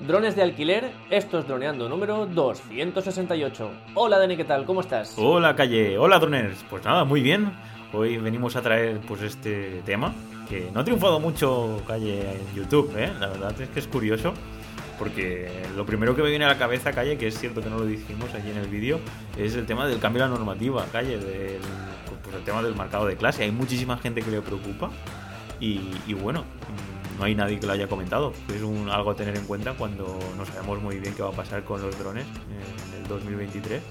Drones de alquiler, esto es Droneando número 268. Hola Dani, ¿qué tal? ¿Cómo estás? Hola Calle, hola Droners. Pues nada, muy bien. Hoy venimos a traer pues este tema que no ha triunfado mucho Calle en YouTube, ¿eh? La verdad es que es curioso porque lo primero que me viene a la cabeza, Calle, que es cierto que no lo dijimos allí en el vídeo, es el tema del cambio de la normativa, Calle, del pues, el tema del marcado de clase. Hay muchísima gente que le preocupa y, y bueno, no hay nadie que lo haya comentado. Es un, algo a tener en cuenta cuando no sabemos muy bien qué va a pasar con los drones en el 2023.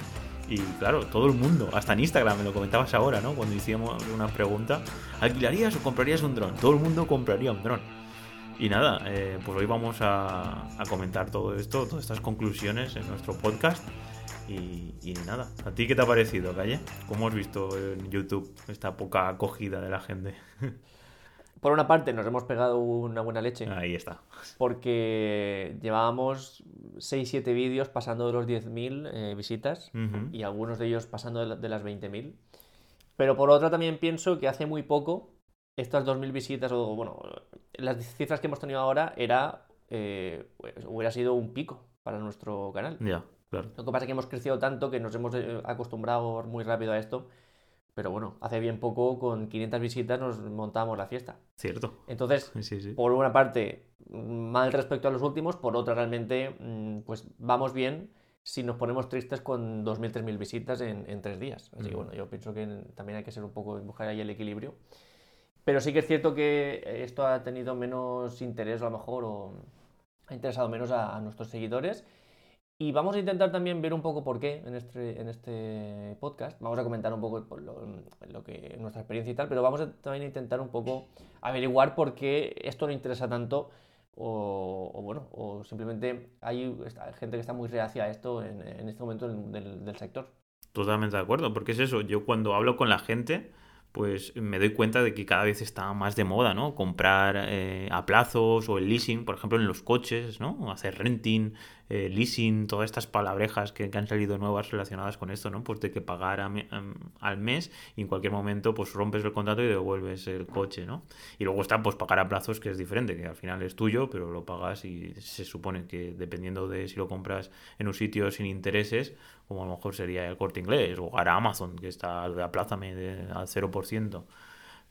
Y claro, todo el mundo, hasta en Instagram, me lo comentabas ahora, ¿no? Cuando hicimos una pregunta, ¿alquilarías o comprarías un dron? Todo el mundo compraría un dron. Y nada, eh, pues hoy vamos a, a, comentar todo esto, todas estas conclusiones en nuestro podcast. Y, y, nada, ¿a ti qué te ha parecido, Calle? ¿Cómo has visto en YouTube esta poca acogida de la gente? Por una parte, nos hemos pegado una buena leche. Ahí está. Porque llevábamos 6-7 vídeos pasando de los 10.000 eh, visitas uh -huh. y algunos de ellos pasando de, la, de las 20.000. Pero por otra también pienso que hace muy poco estas 2.000 visitas, o bueno, las cifras que hemos tenido ahora era, eh, pues, hubiera sido un pico para nuestro canal. Ya, yeah, claro. Lo que pasa es que hemos crecido tanto que nos hemos eh, acostumbrado muy rápido a esto pero bueno, hace bien poco, con 500 visitas, nos montábamos la fiesta. Cierto. Entonces, sí, sí. por una parte, mal respecto a los últimos, por otra, realmente, mm, pues vamos bien si nos ponemos tristes con 2.000, 3.000 visitas en, en, tres días. Así que bueno, yo pienso que también hay que ser un poco, buscar ahí el equilibrio. Pero sí que es cierto que esto ha tenido menos interés, a lo mejor, o ha interesado menos a, a nuestros seguidores. Y vamos a intentar también ver un poco por qué en este, en este podcast. Vamos a comentar un poco lo, que, nuestra experiencia y tal, pero vamos a también intentar un poco averiguar por qué esto no interesa tanto o, bueno, o simplemente hay gente que está muy reacia a esto en, este momento del sector. Totalmente de acuerdo, porque es eso, yo cuando hablo con la gente pues me doy cuenta de que cada vez está más de moda, ¿no? Comprar eh, a plazos o el leasing, por ejemplo, en los coches, ¿no? Hacer renting, eh, leasing, todas estas palabrejas que, han salido nuevas relacionadas con esto, ¿no? Pues de que pagar a, a, al mes y en cualquier momento pues rompes el contrato y devuelves el coche, ¿no? Y luego está pues pagar a plazos que es diferente, que al final es tuyo, pero lo pagas y se supone que dependiendo de si lo compras en un sitio sin intereses, como a lo mejor sería el corte inglés o ahora Amazon, que está de aplázame de, al 0%.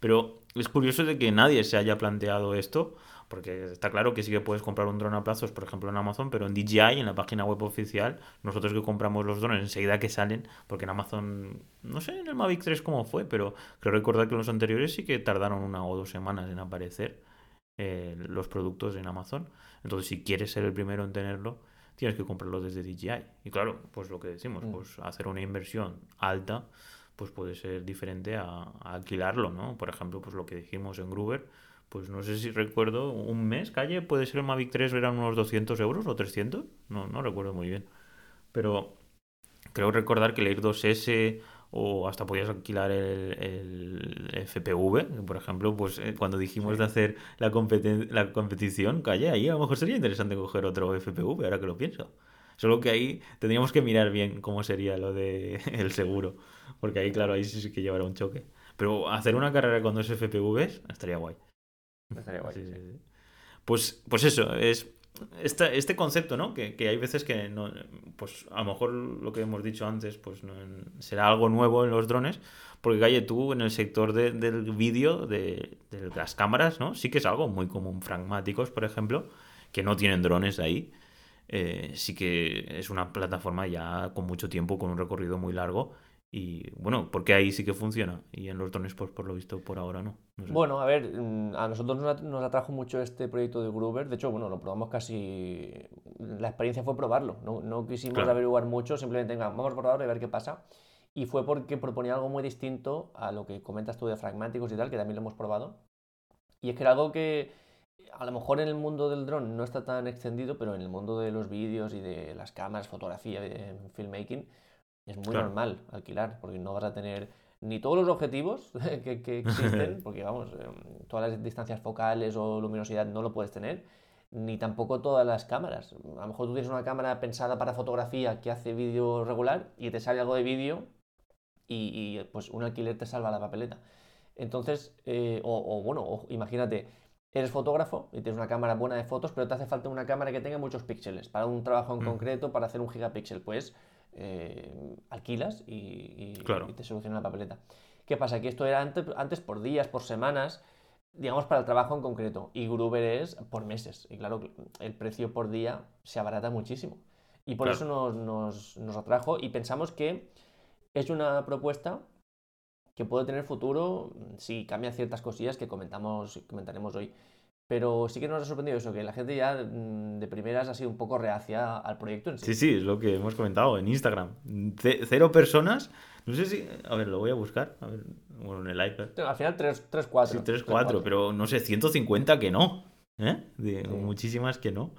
Pero es curioso de que nadie se haya planteado esto, porque está claro que sí que puedes comprar un dron a plazos, por ejemplo en Amazon, pero en DJI, en la página web oficial, nosotros que compramos los drones enseguida que salen, porque en Amazon, no sé en el Mavic 3 cómo fue, pero creo recordar que los anteriores sí que tardaron una o dos semanas en aparecer eh, los productos en Amazon. Entonces, si quieres ser el primero en tenerlo, tienes que comprarlo desde DJI. Y claro, pues lo que decimos, pues hacer una inversión alta, pues puede ser diferente a, a, alquilarlo, ¿no? Por ejemplo, pues lo que dijimos en Gruber, pues no sé si recuerdo, un mes, calle, puede ser el Mavic 3 eran unos 200 euros o 300, no, no recuerdo muy bien. Pero creo recordar que el Air 2S o hasta podías alquilar el, el, FPV, por ejemplo, pues eh, cuando dijimos sí. de hacer la, competi la competición, calle, ahí a lo mejor sería interesante coger otro FPV, ahora que lo pienso. Solo que ahí tendríamos que mirar bien cómo sería lo de el seguro, porque ahí, claro, ahí sí que llevará un choque. Pero hacer una carrera con dos FPVs estaría guay. Estaría guay. Sí, sí, sí. Pues, pues eso, es este, este concepto, ¿no? Que, que, hay veces que no, pues a lo mejor lo que hemos dicho antes, pues no, será algo nuevo en los drones, porque Galle, tú en el sector de, del vídeo, de, de, las cámaras, ¿no? Sí que es algo muy común. Fragmáticos, por ejemplo, que no tienen drones ahí. Eh, sí que es una plataforma ya con mucho tiempo, con un recorrido muy largo y bueno, porque ahí sí que funciona y en los drones, pues por lo visto, por ahora no. no sé. Bueno, a ver, mm, a nosotros nos atrajo mucho este proyecto de Gruber. De hecho, bueno, lo probamos casi. La experiencia fue probarlo. No, no quisimos claro. averiguar mucho, simplemente, venga, vamos a probarlo y a ver qué pasa. Y fue porque proponía algo muy distinto a lo que comentas tú de fragmáticos y tal, que también lo hemos probado. Y es que era algo que a lo mejor en el mundo del dron no está tan extendido, pero en el mundo de los vídeos y de las cámaras, fotografía, filmmaking es muy claro. normal alquilar, porque no vas a tener ni todos los objetivos que, que existen, porque vamos, em, todas las distancias focales o luminosidad no lo puedes tener, ni tampoco todas las cámaras. A lo mejor tú tienes una cámara pensada para fotografía que hace vídeo regular y te sale algo de vídeo y, y, pues un alquiler te salva la papeleta. Entonces, eh, o, o, bueno, o, imagínate, eres fotógrafo y tienes una cámara buena de fotos, pero te hace falta una cámara que tenga muchos píxeles para un trabajo en Mm. concreto, para hacer un gigapíxel, pues eh, alquilas y, y- Claro. y te soluciona la papeleta. ¿Qué pasa? Que esto era antes, antes por días, por semanas, digamos para el trabajo en concreto, y Gruber es por meses. Y claro, el precio por día se abarata muchísimo. Y por Claro. eso nos, nos, nos atrajo y pensamos que es una propuesta que puede tener futuro si cambia ciertas cosillas que comentamos, comentaremos hoy. Pero sí que nos ha sorprendido eso, que la gente ya mm, de primeras ha sido un poco reacia al proyecto en sí. Sí, sí, es lo que hemos comentado en Instagram. Ce- cero personas. No sé si. A ver, lo voy a buscar. A ver, bueno, en el iPad. Al final 3, 3 4. Sí, 3, 4, pero no sé, 150 que no. ¿Eh? De- Sí. Muchísimas que no.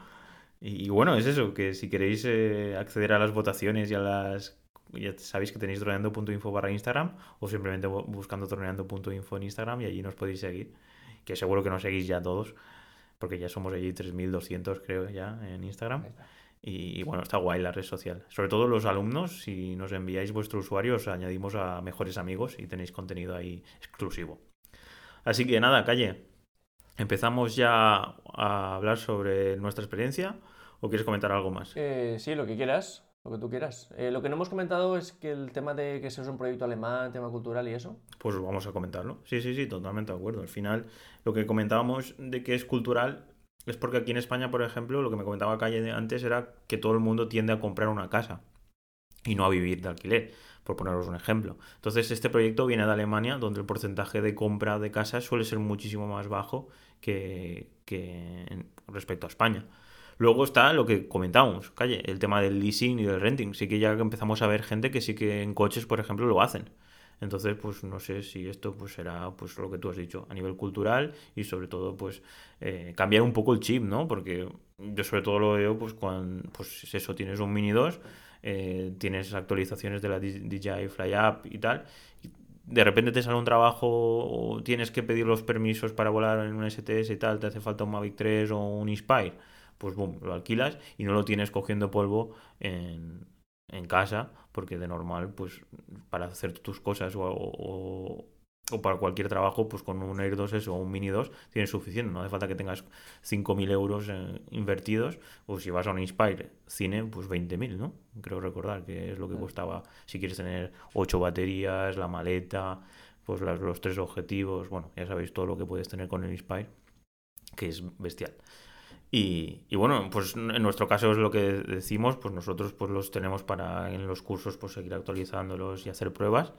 Y, y bueno, es eso, que si queréis eh, acceder a las votaciones y a las... Ya sabéis que tenéis droneando.info barra Instagram o simplemente bu- buscando droneando.info en Instagram y allí nos podéis seguir. Que seguro que nos seguís ya todos, porque ya somos allí 3.200 creo ya en Instagram. Y bueno, está guay la red social. Sobre todo los alumnos, si nos enviáis vuestro usuario, os añadimos a mejores amigos y tenéis contenido ahí exclusivo. Así que nada, calle. ¿Empezamos ya a hablar sobre nuestra experiencia o quieres comentar algo más? Eh, sí, lo que quieras, lo que tú quieras. Eh, lo que no hemos comentado es que el tema de que eso es un proyecto alemán, tema cultural y eso. Pues vamos a comentarlo. Sí, sí, sí, totalmente de acuerdo. Al final, lo que comentábamos de que es cultural es porque aquí en España, por ejemplo, lo que me comentaba Calle antes era que todo el mundo tiende a comprar una casa y no a vivir de alquiler, por poneros un ejemplo. Entonces, este proyecto viene de Alemania, donde el porcentaje de compra de casas suele ser muchísimo más bajo que, que respecto a España. Luego está lo que comentábamos, calle, el tema del leasing y del renting. Sí que ya empezamos a ver gente que sí que en coches, por ejemplo, lo hacen. Entonces, pues no sé si esto pues será pues lo que tú has dicho a nivel cultural y sobre todo pues eh, cambiar un poco el chip, ¿no? Porque yo sobre todo lo veo pues cuando pues eso tienes un Mini 2, eh, tienes actualizaciones de la DJI Fly App y tal, de repente te sale un trabajo o tienes que pedir los permisos para volar en un STS y tal, te hace falta un Mavic 3 o un Inspire, pues boom, lo alquilas y no lo tienes cogiendo polvo en, en casa, porque de normal, pues para hacer tus cosas o, o- o para cualquier trabajo, pues con un Air 2S o un Mini 2 tienes suficiente. No hace falta que tengas 5.000 euros eh, invertidos, o si vas a un Inspire Cine, pues 20.000, ¿no? Creo recordar que es lo que costaba si quieres tener 8 baterías, la maleta, pues las- los tres objetivos, bueno, ya sabéis todo lo que puedes tener con el Inspire, que es bestial. Y, y bueno, pues en nuestro caso es lo que decimos, pues nosotros pues los tenemos para en los cursos pues seguir actualizándolos y hacer pruebas.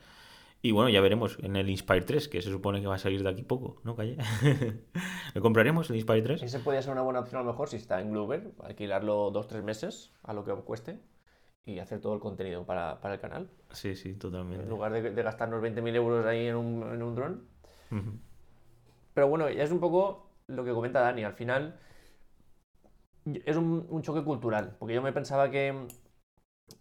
Y bueno, ya veremos en el Inspire 3, que se supone que va a salir de aquí poco, ¿no, Calle? ¿Le compraremos el Inspire 3? Ese podría ser una buena opción a lo mejor si está en Glover, alquilarlo dos tres meses a lo que cueste y hacer todo el contenido para, para el canal. Sí, sí, En totalmente. lugar de, de gastarnos 20.000 euros ahí en un, en un dron. Ujú. Pero bueno, ya es un poco lo que comenta Dani. Al final es un, un choque cultural, porque yo me pensaba que,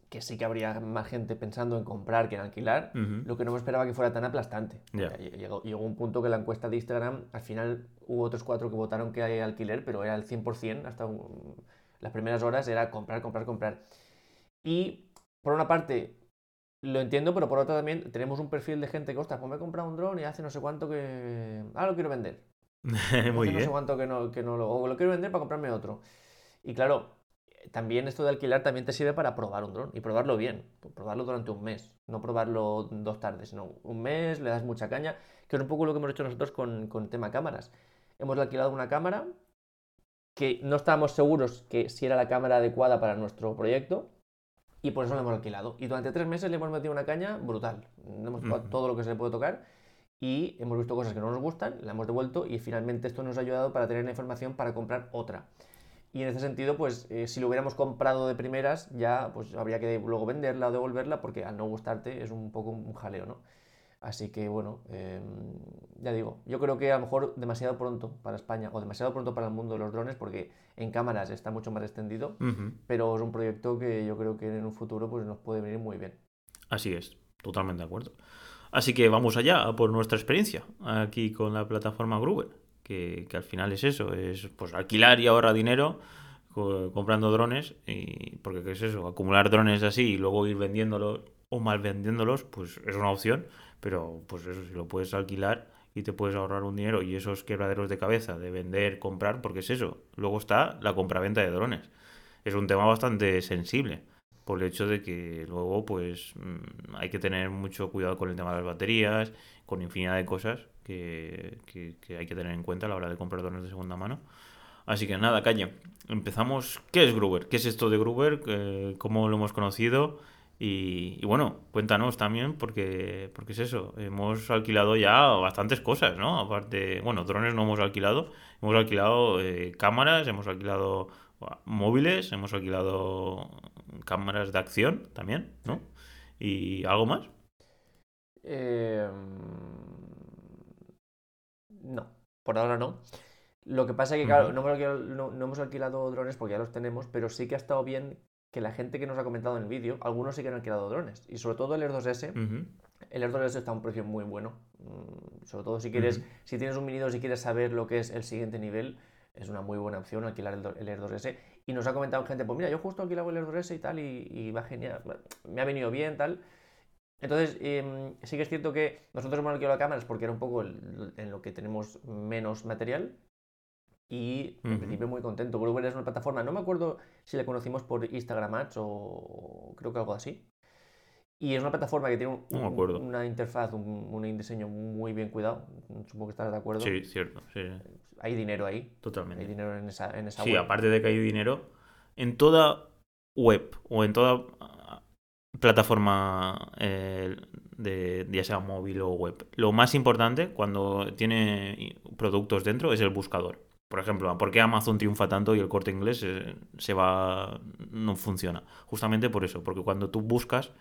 que sí que habría más gente pensando en comprar que en alquilar. Lo que no me esperaba que fuera tan aplastante. Porque Llegó, llegó un punto que la encuesta de Instagram, al final hubo otros cuatro que votaron que hay alquiler, pero era el 100%, hasta un- las primeras horas era comprar, comprar, comprar. Y por una parte lo entiendo, pero por otra también tenemos un perfil de gente que, ostras, pues me he comprado un dron y hace no sé cuánto que... Ah, lo quiero vender. Muy hace no sé bien. cuánto que no, que no lo... O lo quiero vender para comprarme otro. Y claro, también esto de alquilar también te sirve para probar un dron y probarlo bien, probarlo durante un mes, no probarlo dos tardes, sino un mes, le das mucha caña, que es un poco lo que hemos hecho nosotros con, con tema cámaras. Hemos alquilado una cámara que no estábamos seguros que si era la cámara adecuada para nuestro proyecto y por eso la hemos alquilado. Y durante tres meses le hemos metido una caña brutal. Hemos tocado Ujú. todo lo que se le puede tocar y hemos visto cosas que no nos gustan, la hemos devuelto y finalmente esto nos ha ayudado para tener la información para comprar otra. Y en ese sentido, pues eh, si lo hubiéramos comprado de primeras, ya pues habría que luego venderla o devolverla porque al no gustarte es un poco un jaleo, ¿no? Así que bueno, eh, ya digo, yo creo que a lo mejor demasiado pronto para España o demasiado pronto para el mundo de los drones porque en cámaras está mucho más extendido, pero es un proyecto que yo creo que en un futuro pues nos puede venir muy bien. Así es, totalmente de acuerdo. Así que vamos allá por nuestra experiencia aquí con la plataforma Gruber, que, al final es eso, es pues alquilar y ahorrar dinero co- comprando drones, y porque ¿qué es eso? Acumular drones así y luego ir vendiéndolos o mal vendiéndolos, pues es una opción, pero pues eso, si lo puedes alquilar y te puedes ahorrar un dinero y esos quebraderos de cabeza de vender, comprar, porque es eso. Luego está la compraventa de drones. Es un tema bastante sensible por el hecho de que luego pues mm, hay que tener mucho cuidado con el tema de las baterías, con infinidad de cosas que, hay que tener en cuenta a la hora de comprar drones de segunda mano. Así que nada, calle. Empezamos. ¿Qué es Gruber? ¿Qué es esto de Gruber? Eh, ¿Cómo lo hemos conocido? Y, bueno, cuéntanos también, porque, porque es eso, hemos alquilado ya bastantes cosas, ¿no? Aparte, bueno, drones no hemos alquilado, hemos alquilado eh, cámaras, hemos alquilado móviles, hemos alquilado cámaras de acción también, ¿no? ¿Y algo más? Em, no, por ahora no. Lo que pasa es que, claro, no, hemos alquilado, drones porque ya los tenemos, pero sí que ha estado bien que la gente que nos ha comentado en el vídeo, algunos sí que han alquilado drones. Y sobre todo el Air 2S, el Air 2S está a un precio muy bueno. Mm, sobre todo si quieres, si tienes un Mini 2 y quieres saber lo que es el siguiente nivel, es una muy buena opción alquilar el, Air 2S. Y nos ha comentado gente, pues mira, yo justo alquilado el Air 2S y tal, y, va genial, me ha venido bien, tal. Entonces, em, sí que es cierto que nosotros hemos alquilado cámaras porque era un poco en lo que tenemos menos material, y en principio muy contento. Gruber es una plataforma, no me acuerdo si la conocimos por Instagram Ads o creo que algo así. Y es una plataforma que tiene una interfaz, un, diseño muy bien cuidado. Supongo que estás de acuerdo. Sí, cierto. Hay dinero ahí. Totalmente. Hay dinero en esa, en sí, aparte de que hay dinero, en toda web o en toda plataforma eh, de ya sea móvil o web, lo más importante cuando tiene productos dentro es el buscador. Por ejemplo, ¿por qué Amazon triunfa tanto y el corte inglés eh, se, va. no funciona? Justamente por eso, porque cuando tú buscas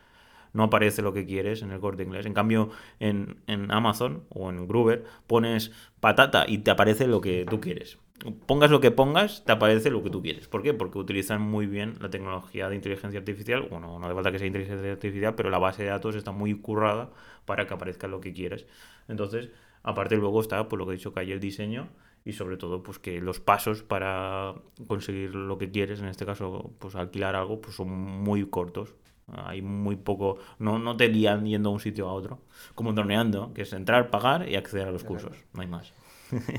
no aparece lo que quieres en el corte inglés. En cambio, en, Amazon o en Gruber pones patata y te aparece lo que tú quieres. Pongas lo que pongas, te aparece lo que tú quieres. ¿Por qué? Porque utilizan muy bien la tecnología de inteligencia artificial. Bueno, no hace falta que sea inteligencia artificial, pero la base de datos está muy currada para que aparezca lo que quieres. Entonces, aparte luego está, por lo que he dicho, que hay el diseño y sobre todo pues que los pasos para conseguir lo que quieres, en este caso pues alquilar algo, pues son muy cortos. Hay muy poco, no, no te lían yendo a un sitio a otro, como droneando, que es entrar, pagar y acceder a los cursos, no hay más.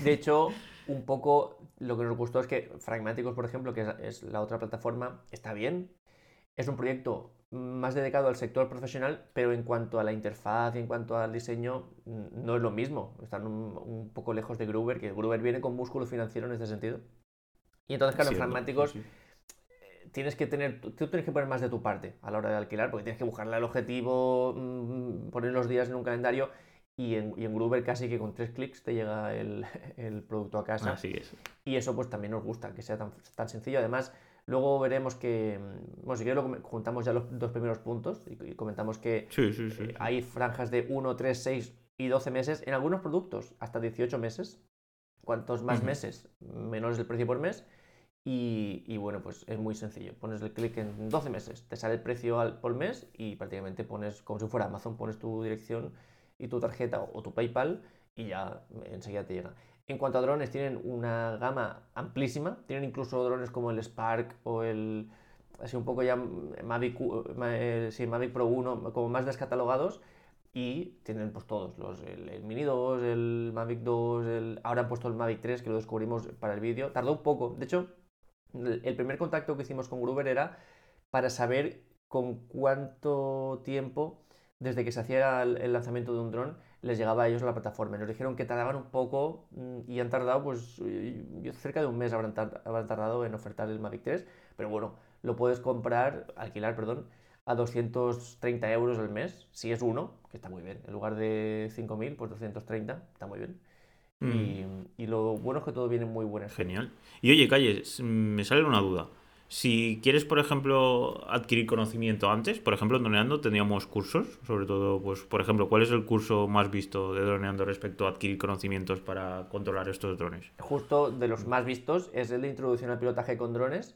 De hecho, un poco lo que nos gustó es que Fragmáticos, por ejemplo, que es la otra plataforma, está bien. Es un proyecto más dedicado al sector profesional, pero en cuanto a la interfaz y en cuanto al diseño, no es lo mismo. Están un, poco lejos de Gruber, que Gruber viene con músculo financiero en este sentido. Y entonces, claro, en Pragmáticos eh, tienes que tener, tú tienes que poner más de tu parte a la hora de alquilar, porque tienes que buscarle el objetivo, mm, poner los días en un calendario. Y en, y en, Gruber casi que con tres clics te llega el, el producto a casa. Así es. Y eso pues también nos gusta, que sea tan, tan sencillo. Además, Luego veremos que, mm, bueno, si quieres lo juntamos ya los dos primeros puntos y, comentamos que eh, hay franjas de 1, 3, 6 y 12 meses en algunos productos, hasta 18 meses. Cuantos más meses, menor es el precio por mes. Y, bueno, pues es muy sencillo. Pones el clic en 12 meses, te sale el precio al, por mes y prácticamente pones, como si fuera Amazon, pones tu dirección y tu tarjeta o tu PayPal y ya enseguida te llega. En cuanto a drones, tienen una gama amplísima. Tienen incluso drones como el Spark o el. Así un poco ya Mavic, eh, Mavic Pro 1, como más descatalogados. Y tienen pues todos, los, el, Mini 2, el Mavic 2, el, ahora han puesto el Mavic 3, que lo descubrimos para el vídeo. Tardó un poco. De hecho, el primer contacto que hicimos con Gruber era para saber con cuánto tiempo desde que se hacía el lanzamiento de un dron les llegaba a ellos la plataforma. Nos dijeron que tardaban un poco mm, y han tardado, pues cerca de un mes habrán, tardado en ofertar el Mavic 3, pero bueno, lo puedes comprar, alquilar, perdón, a 230 euros al mes, si es uno, que está muy bien. En lugar de 5.000, pues 230, está muy bien. Mm. Y, lo bueno es que todo viene muy bueno. Genial. Y oye, Calle, me sale una duda. Si quieres, por ejemplo, adquirir conocimiento antes, por ejemplo, en Droneando teníamos cursos, sobre todo, pues, por ejemplo, ¿cuál es el curso más visto de Droneando respecto a adquirir conocimientos para controlar estos drones? Justo de los más vistos es el de Introducción al Pilotaje con Drones,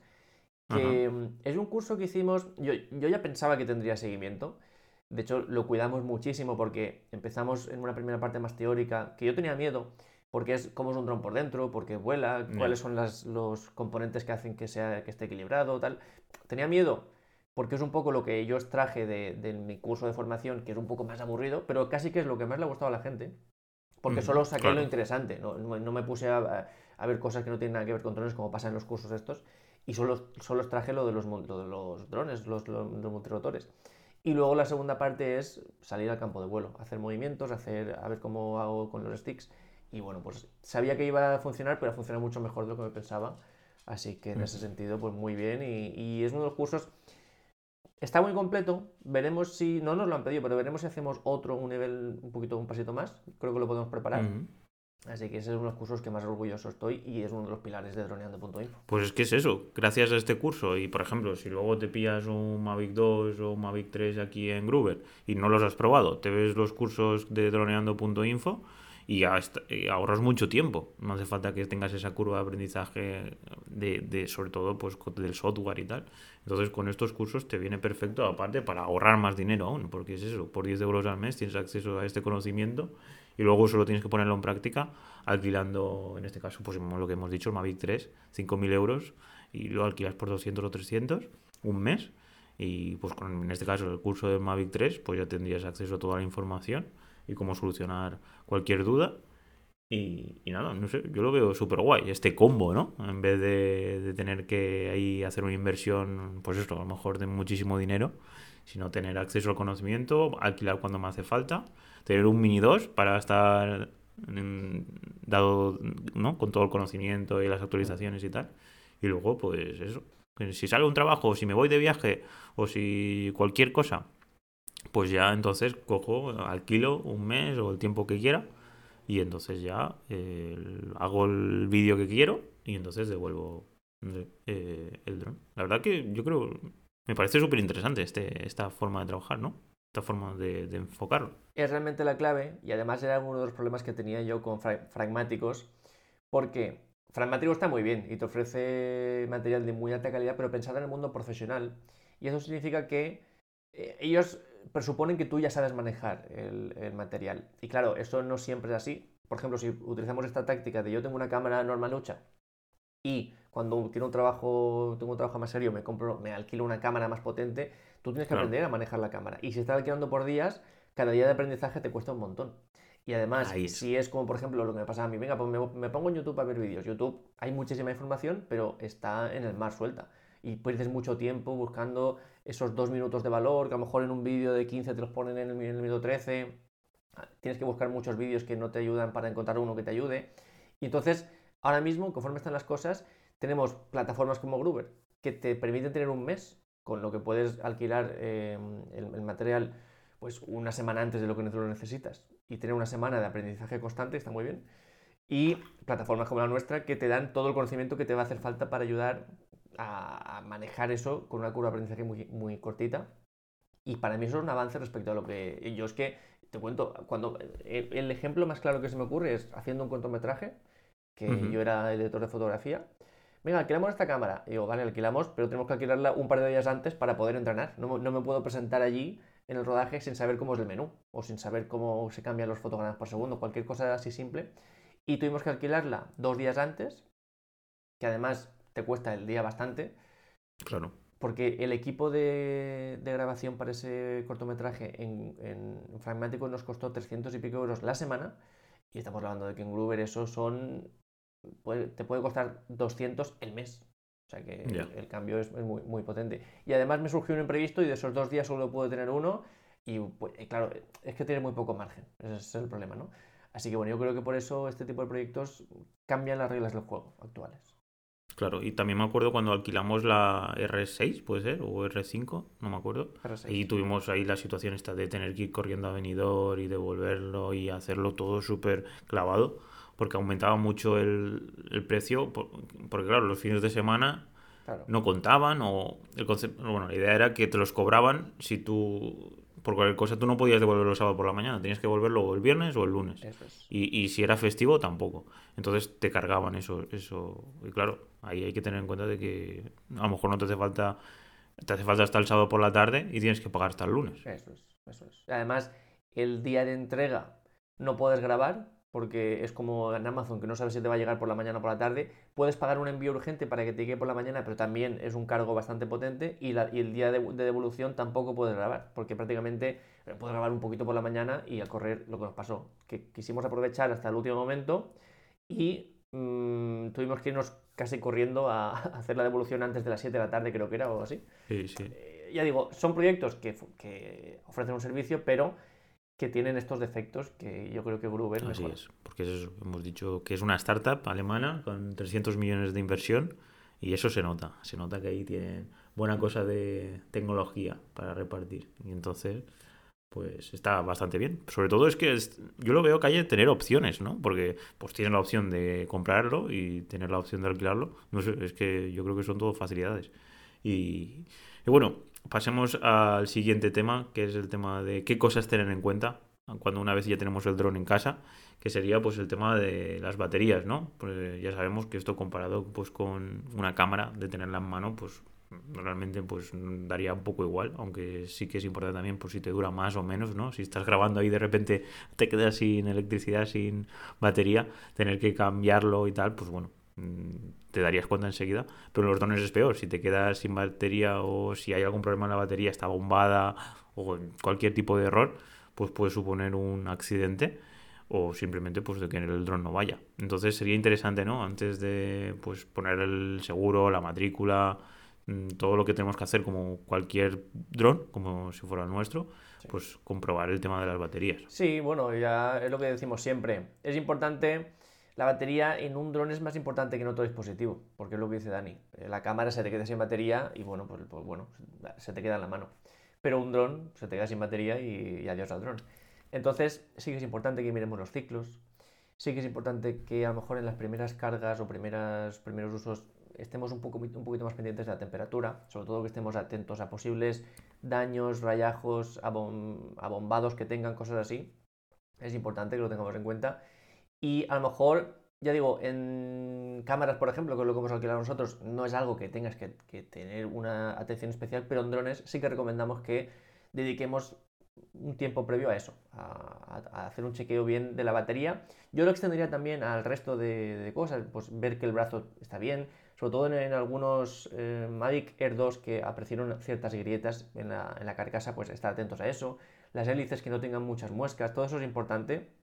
que es un curso que hicimos, yo, yo ya pensaba que tendría seguimiento, de hecho lo cuidamos muchísimo porque empezamos en una primera parte más teórica, que yo tenía miedo, porque es cómo es un dron por dentro, porque vuela, cuáles son los componentes que hacen que, sea, que esté equilibrado, tal. Tenía miedo porque es un poco lo que yo extraje de, mi curso de formación, que es un poco más aburrido, pero casi que es lo que más le ha gustado a la gente. Porque solo saqué lo interesante, no, me puse a, ver cosas que no tienen nada que ver con drones, como pasa en los cursos estos, y solo, solo extraje lo de los, de los drones, los, los, multirotores. Y luego la segunda parte es salir al campo de vuelo, hacer movimientos, hacer, a ver cómo hago con los sticks. Y bueno, pues sabía que iba a funcionar, pero funciona mucho mejor de lo que me pensaba. Así que en ese sentido, pues muy bien. Y, y, es uno de los cursos. Está muy completo. Veremos si. No nos lo han pedido, pero veremos si hacemos otro, un nivel un poquito, un pasito más. Creo que lo podemos preparar. Así que ese es uno de los cursos que más orgulloso estoy y es uno de los pilares de droneando.info. Pues es que es eso, gracias a este curso y por ejemplo, si luego te pillas un Mavic 2 o un Mavic 3 aquí en Gruber y no los has probado, te ves los cursos de droneando.info y, ahorras mucho tiempo. No hace falta que tengas esa curva de aprendizaje de, de, sobre todo pues del software y tal. Entonces con estos cursos te viene perfecto aparte para ahorrar más dinero aún, porque es eso, por 10 euros al mes tienes acceso a este conocimiento y luego solo tienes que ponerlo en práctica alquilando, en este caso, pues lo que hemos dicho, el Mavic 3, 5.000 euros y lo alquilas por 200 o 300 un mes y pues con, en este caso el curso de Mavic 3 pues ya tendrías acceso a toda la información y cómo solucionar cualquier duda y, nada, no sé, yo lo veo súper guay, este combo, ¿no? En vez de, tener que ahí hacer una inversión, pues esto, a lo mejor de muchísimo dinero, sino tener acceso al conocimiento, alquilar cuando me hace falta tener un mini 2 para estar dado ¿no? con todo el conocimiento y las actualizaciones y tal. Y luego, pues eso. Si sale un trabajo, o si me voy de viaje, o si cualquier cosa, pues ya entonces cojo, alquilo un mes o el tiempo que quiera y entonces ya hago el vídeo que quiero y entonces devuelvo eh, el dron. La verdad que yo creo, me parece súper interesante este, esta forma de trabajar, ¿no? esta forma de, enfocarlo. Es realmente la clave y además era uno de los problemas que tenía yo con Fragmáticos, porque Fragmáticos está muy bien y te ofrece material de muy alta calidad, pero pensado en el mundo profesional. Y eso significa que eh, ellos presuponen que tú ya sabes manejar el, el, material. Y claro, eso no siempre es así. Por ejemplo, si utilizamos esta táctica de yo tengo una cámara normalucha y cuando quiero un trabajo, tengo un trabajo más serio, me compro, me alquilo una cámara más potente, tú tienes que aprender a manejar la cámara. Y si estás alquilando por días, cada día de aprendizaje te cuesta un montón. Y además, si es como por ejemplo lo que me pasa a mí, venga, pues me, pongo en YouTube a ver vídeos. YouTube hay muchísima información, pero está en el mar suelta. Y pierdes mucho tiempo buscando esos dos minutos de valor, que a lo mejor en un vídeo de 15 te los ponen en el, en minuto 13. Tienes que buscar muchos vídeos que no te ayudan para encontrar uno que te ayude. Y entonces, ahora mismo, conforme están las cosas, tenemos plataformas como Gruber que te permiten tener un mes con lo que puedes alquilar em, el, material pues una semana antes de lo que lo necesitas y tener una semana de aprendizaje constante está muy bien. Y plataformas como la nuestra que te dan todo el conocimiento que te va a hacer falta para ayudar a, manejar eso con una curva de aprendizaje muy, muy cortita. Y para mí eso es un avance respecto a lo que yo es que te cuento, cuando eh, el, ejemplo más claro que se me ocurre es haciendo un cortometraje, que yo era editor de fotografía, venga, alquilamos esta cámara. Y digo, vale, alquilamos, pero tenemos que alquilarla un par de días antes para poder entrenar. No, me puedo presentar allí en el rodaje sin saber cómo es el menú o sin saber cómo se cambian los fotogramas por segundo, cualquier cosa así simple. Y tuvimos que alquilarla dos días antes, que además te cuesta el día bastante. Claro. Porque el equipo de, grabación para ese cortometraje en, en Fragmático nos costó 300 y pico euros la semana. Y estamos hablando de que en Groover eso son te puede costar 200 el mes. O sea que el, cambio es, muy, muy potente. Y además me surgió un imprevisto y de esos dos días solo puedo tener uno. Y pues, claro, es que tiene muy poco margen. Ese es el problema, ¿no? Así que bueno, yo creo que por eso este tipo de proyectos cambian las reglas del juego actuales. Claro, y también me acuerdo cuando alquilamos la R6, puede ser, o R5, no me acuerdo. Y tuvimos ahí la situación esta de tener que ir corriendo a venidor y devolverlo y hacerlo todo súper clavado porque aumentaba mucho el, precio, porque claro, los fines de semana no contaban o el concepto, bueno, la idea era que te los cobraban si tú por cualquier cosa tú no podías devolverlo el sábado por la mañana, tenías que devolverlo el viernes o el lunes. Y, y, si era festivo tampoco. Entonces te cargaban eso, eso. Y claro, ahí hay que tener en cuenta de que a lo mejor no te hace falta, te hace falta hasta el sábado por la tarde y tienes que pagar hasta el lunes. Eso es, eso es. Además, el día de entrega no puedes grabar porque es como en Amazon que no sabes si te va a llegar por la mañana o por la tarde. Puedes pagar un envío urgente para que te llegue por la mañana, pero también es un cargo bastante potente y, el día de, devolución tampoco puedes grabar, porque prácticamente eh, puedes grabar un poquito por la mañana y a correr lo que nos pasó, que quisimos aprovechar hasta el último momento y mm, tuvimos que irnos casi corriendo a hacer la devolución antes de las 7 de la tarde, creo que era, o así. Sí, sí. Eh, ya digo, son proyectos que, que ofrecen un servicio, pero que tienen estos defectos que yo creo que Gruber Así es, porque eso, hemos dicho que es una startup alemana con 300 millones de inversión y eso se nota, se nota que ahí tienen buena cosa de tecnología para repartir y entonces pues está bastante bien. Sobre todo es que yo lo veo que hay que tener opciones, ¿no? Porque pues tienes la opción de comprarlo y tener la opción de alquilarlo. No sé, es que yo creo que son todo facilidades. Y, y bueno, pasemos al siguiente tema, que es el tema de qué cosas tener en cuenta cuando una vez ya tenemos el dron en casa, que sería pues el tema de las baterías, ¿no? Pues ya sabemos que esto comparado pues con una cámara de tenerla en mano, pues realmente pues daría un poco igual, aunque sí que es importante también por si te dura más o menos, ¿no? Si estás grabando ahí de repente te quedas sin electricidad, sin batería, tener que cambiarlo y tal, pues bueno, te darías cuenta enseguida. Pero en los drones es peor. Si te quedas sin batería o si hay algún problema en la batería, está bombada o cualquier tipo de error, pues puede suponer un accidente o simplemente pues de que el dron no vaya. Entonces sería interesante, ¿no? Antes de pues poner el seguro, la matrícula, mm, todo lo que tenemos que hacer como cualquier dron, como si fuera el nuestro, pues comprobar el tema de las baterías. Sí, bueno, ya es lo que decimos siempre. Es importante la batería en un dron es más importante que en otro dispositivo, porque es lo que dice Dani. Eh, la cámara se te queda sin batería y bueno, pues, pues bueno, se te queda en la mano. Pero un dron se te queda sin batería y, adiós al dron. Entonces sí que es importante que miremos los ciclos, sí que es importante que a lo mejor en las primeras cargas o primeras, primeros usos estemos un, poco, un poquito más pendientes de la temperatura, sobre todo que estemos atentos a posibles daños, rayajos, abombados que tengan, cosas así. Es importante que lo tengamos en cuenta y a lo mejor, ya digo, en cámaras, por ejemplo, que es lo que hemos alquilado nosotros, no es algo que tengas que, tener una atención especial, pero en drones sí que recomendamos que dediquemos un tiempo previo a eso, a, hacer un chequeo bien de la batería. Yo lo extendería también al resto de, cosas, pues ver que el brazo está bien, sobre todo en, algunos eh, Mavic Air 2 que aparecieron ciertas grietas en la, en la carcasa, pues estar atentos a eso. Las hélices que no tengan muchas muescas, todo eso es importante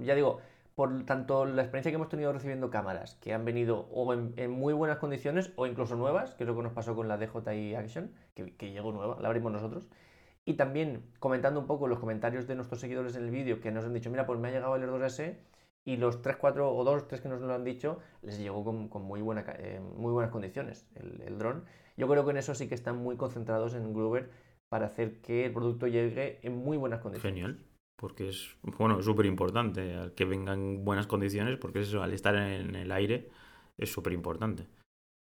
ya digo, por tanto la experiencia que hemos tenido recibiendo cámaras que han venido o en, muy buenas condiciones o incluso nuevas, que es lo que nos pasó con la DJI Action, que, llegó nueva, la abrimos nosotros. Y también comentando un poco los comentarios de nuestros seguidores en el vídeo que nos han dicho, mira, pues me ha llegado el R2S y los 3, 4 o 2, 3 que nos lo han dicho, les llegó con, muy, buena, eh, muy buenas condiciones el, el dron. Yo creo que en eso sí que están muy concentrados en Groover para hacer que el producto llegue en muy buenas condiciones. Genial porque es bueno súper importante que vengan en buenas condiciones porque eso al estar en el aire es súper importante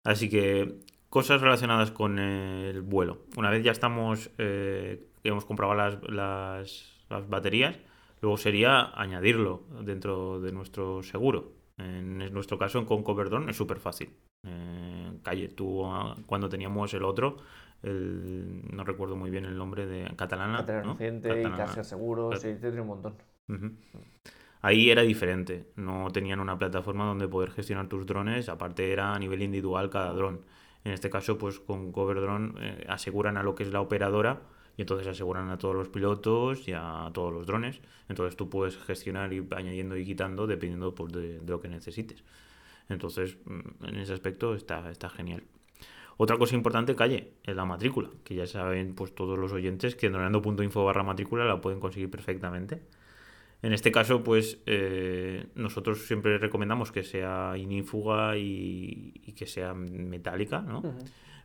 así que cosas relacionadas con el vuelo. Una vez ya estamos eh, hemos comprado las, las, baterías luego sería añadirlo dentro de nuestro seguro. En nuestro caso con Coverdron es súper fácil eh, calle tú ah, cuando teníamos el otro no recuerdo muy bien el nombre de catalana. Catalana y Caser Seguro, sí, tiene un montón. Ahí era diferente, no tenían una plataforma donde poder gestionar tus drones, aparte era a nivel individual cada dron. En este caso, pues con Cover Drone eh, aseguran a lo que es la operadora y entonces aseguran a todos los pilotos y a todos los drones. Entonces tú puedes gestionar y añadiendo y quitando dependiendo pues, de, de, lo que necesites. Entonces, mm, en ese aspecto está, está genial. Otra cosa importante, calle, es la matrícula, que ya saben pues todos los oyentes que en info barra matrícula la pueden conseguir perfectamente. En este caso, pues eh, nosotros siempre recomendamos que sea inífuga y, que sea metálica, ¿no?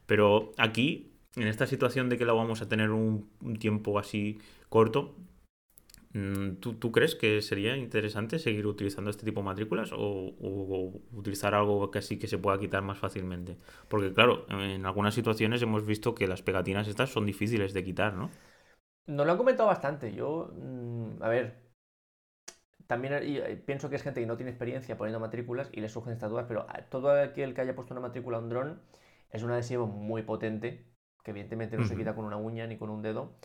Pero aquí, en esta situación de que la vamos a tener un tiempo así corto, Mm, ¿Tú, crees que sería interesante seguir utilizando este tipo de matrículas o, utilizar algo que así que se pueda quitar más fácilmente? Porque claro, en algunas situaciones hemos visto que las pegatinas estas son difíciles de quitar, ¿no? Nos lo han comentado bastante. Yo, mm, a ver, también eh, pienso que es gente que no tiene experiencia poniendo matrículas y le surgen estas dudas, pero todo aquel que haya puesto una matrícula a un dron es un adhesivo muy potente, que evidentemente no se quita con una uña ni con un dedo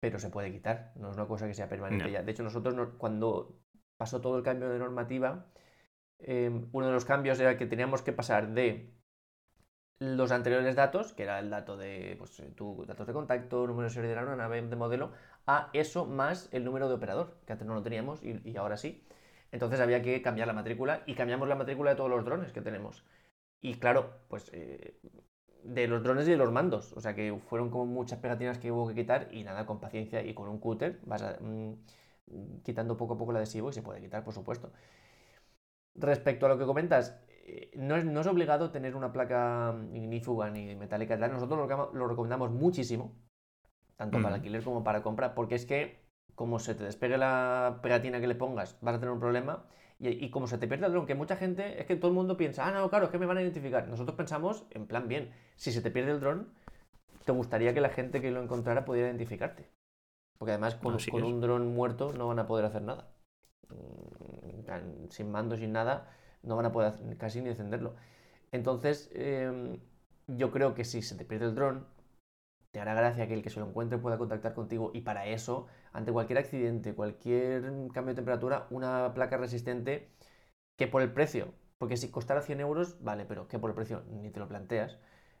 pero se puede quitar, no es una cosa que sea permanente ya. De hecho, nosotros cuando pasó todo el cambio de normativa, em, uno de los cambios era que teníamos que pasar de los anteriores datos, que era el dato de pues, tu datos de contacto, número de serie de la nave de modelo, a eso más el número de operador, que antes no lo teníamos y, ahora sí. Entonces había que cambiar la matrícula y cambiamos la matrícula de todos los drones que tenemos. Y claro, pues eh, de los drones y de los mandos. O sea que fueron como muchas pegatinas que hubo que quitar y nada, con paciencia y con un cúter vas mm, quitando poco a poco el adhesivo y se puede quitar, por supuesto. Respecto a lo que comentas, eh, no es, obligado tener una placa ignífuga ni metálica. Nosotros lo, recomendamos muchísimo, tanto para alquiler como para compra, porque es que como se te despegue la pegatina que le pongas, vas a tener un problema. Y, como se te pierde el dron, que mucha gente, es que todo el mundo piensa, ah, no, claro, es que me van a identificar. Nosotros pensamos, en plan, bien, si se te pierde el dron, te gustaría que la gente que lo encontrara pudiera identificarte. Porque además con, con un dron muerto no van a poder hacer nada. Mm, sin mando, sin nada, no van a poder casi ni encenderlo. Entonces, em, yo creo que si se te pierde el dron, te hará gracia que el que se lo encuentre pueda contactar contigo y para eso, ante cualquier accidente, cualquier cambio de temperatura, una placa resistente que por el precio, porque si costara 100 euros, vale, pero que por el precio ni te lo planteas,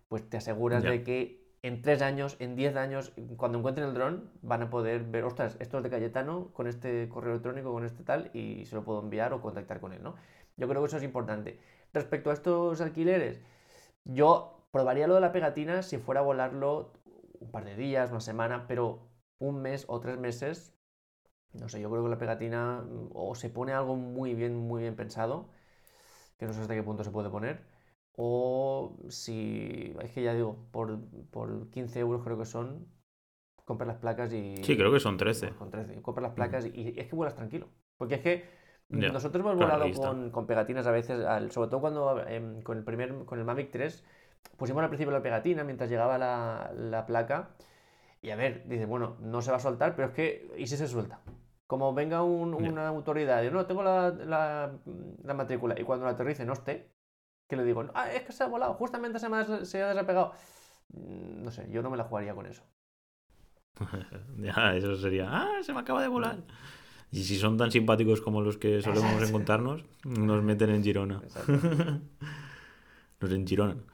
pues te aseguras de que en 3 años, en 10 años, cuando encuentren el dron, van a poder ver, ostras, esto es de Cayetano, con este correo electrónico, con este tal, y se lo puedo enviar o contactar con él, ¿no? Yo creo que eso es importante. Respecto a estos alquileres, yo probaría lo de la pegatina si fuera a volarlo un par de días, una semana, pero un mes o tres meses, no sé, yo creo que la pegatina o se pone algo muy bien, muy bien pensado, que no sé hasta qué punto se puede poner, o si, es que ya digo, por, por 15 euros creo que son, compras las placas y... Sí, creo que son 13. con 13, compras las placas y es que vuelas tranquilo. Porque es que nosotros hemos volado con, pegatinas a veces, sobre todo cuando em, con el primer, con el Mavic 3, pusimos al principio la pegatina mientras llegaba la, placa. Y a ver, dice, bueno, no se va a soltar, pero es que, ¿y si se suelta? Como venga una autoridad y no, tengo la, matrícula, y cuando la aterrice no esté, que le digo, ah, es que se ha volado, justamente se, me se ha desapegado. Mm, no sé, yo no me la jugaría con eso. ya, eso sería, ah, se me acaba de volar. Y si son tan simpáticos como los que solemos encontrarnos, nos meten en Girona. nos engironan.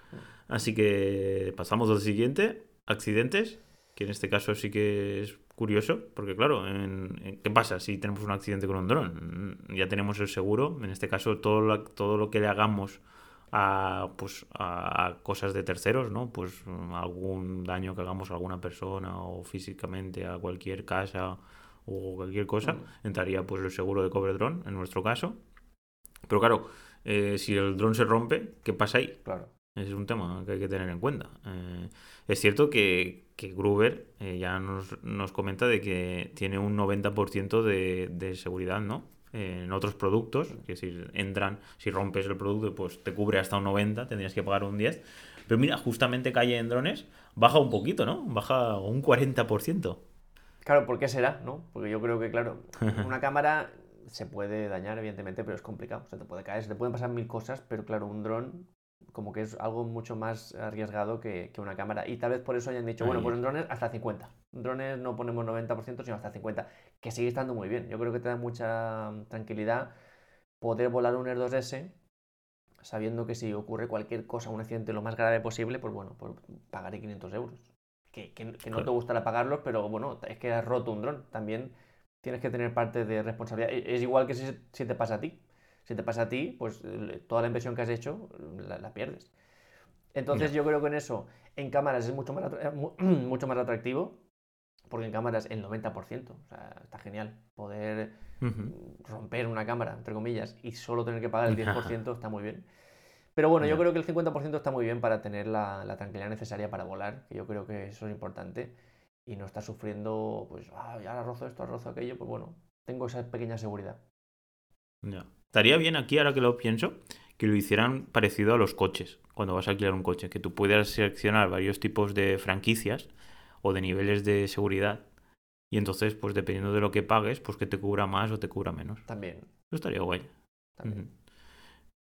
Así que pasamos al siguiente, accidentes, que en este caso sí que es curioso, porque claro, ¿qué pasa si tenemos un accidente con un dron? Ya tenemos el seguro, en este caso todo lo, todo lo que le hagamos a, pues, a, cosas de terceros, ¿no? Pues algún daño que hagamos a alguna persona o físicamente a cualquier casa o cualquier cosa, mm. entraría pues el seguro de cobre dron, en nuestro caso. Pero claro, eh, si el dron se rompe, ¿qué pasa ahí? Claro. Ese es un tema que hay que tener en cuenta. Eh, es cierto que, que Gruber eh, ya nos, nos, comenta de que tiene un 90% de, de seguridad, ¿no? en otros productos, que si entran, si rompes el producto, pues te cubre hasta un 90, tendrías que pagar un 10. Pero mira, justamente calle en drones baja un poquito, ¿no? Baja un 40%. Claro, ¿por qué será? ¿no? Porque yo creo que, claro, una cámara se puede dañar, evidentemente, pero es complicado. Se te puede caer, se te pueden pasar mil cosas, pero claro, un dron como que es algo mucho más arriesgado que, una cámara. Y tal vez por eso hayan dicho, bueno, pues en drones hasta 50. En drones no ponemos 90%, sino hasta 50, que sigue estando muy bien. Yo creo que te da mucha tranquilidad poder volar un Air 2S sabiendo que si ocurre cualquier cosa, un accidente lo más grave posible, pues bueno, pues pagaré 500 euros que, no te gustará pagarlos, pero bueno, es que has roto un dron. También tienes que tener parte de responsabilidad. E, es igual que si, te pasa a ti. Si te pasa a ti, pues toda la inversión que has hecho la, pierdes. Entonces yo creo que en eso, en cámaras es mucho más, mucho más atractivo, porque en cámaras el 90%, o sea, está genial. Poder romper una cámara, entre comillas, y solo tener que pagar el 10% está muy bien. Pero bueno, yo creo que el 50% está muy bien para tener la, tranquilidad necesaria para volar, que yo creo que eso es importante. Y no estar sufriendo, pues, ah, ya rozo esto, rozo aquello, pues bueno, tengo esa pequeña seguridad. Ya. Estaría bien aquí, ahora que lo pienso, que lo hicieran parecido a los coches, cuando vas a alquilar un coche, que tú puedas seleccionar varios tipos de franquicias o de niveles de seguridad. Y entonces, pues dependiendo de lo que pagues, pues que te cubra más o te cubra menos. También. Eso estaría guay. También.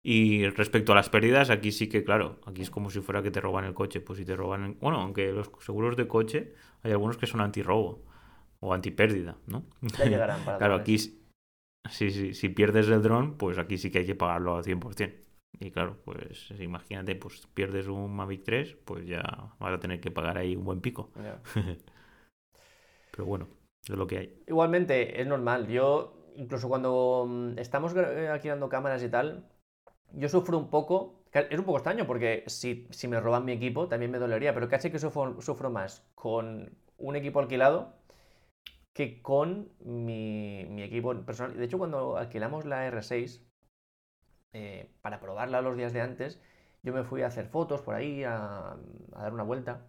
Y respecto a las pérdidas, aquí sí que, claro, aquí es como si fuera que te roban el coche. Pues si te roban. Bueno, aunque los seguros de coche hay algunos que son antirrobo o antipérdida, ¿no? Ya llegarán para Claro, aquí. Sí, sí, si pierdes el dron, pues aquí sí que hay que pagarlo al 100%. Y claro, pues imagínate, pues pierdes un Mavic 3, pues ya vas a tener que pagar ahí un buen pico. Pero bueno, es lo que hay. Igualmente, es normal. Yo, incluso cuando mm, estamos eh, alquilando cámaras y tal, yo sufro un poco. Es un poco extraño porque si, si me roban mi equipo también me dolería, pero casi que sufro, sufro más con un equipo alquilado que con mi, mi, equipo personal. De hecho, cuando alquilamos la R6, eh, para probarla los días de antes, yo me fui a hacer fotos por ahí, a, dar una vuelta.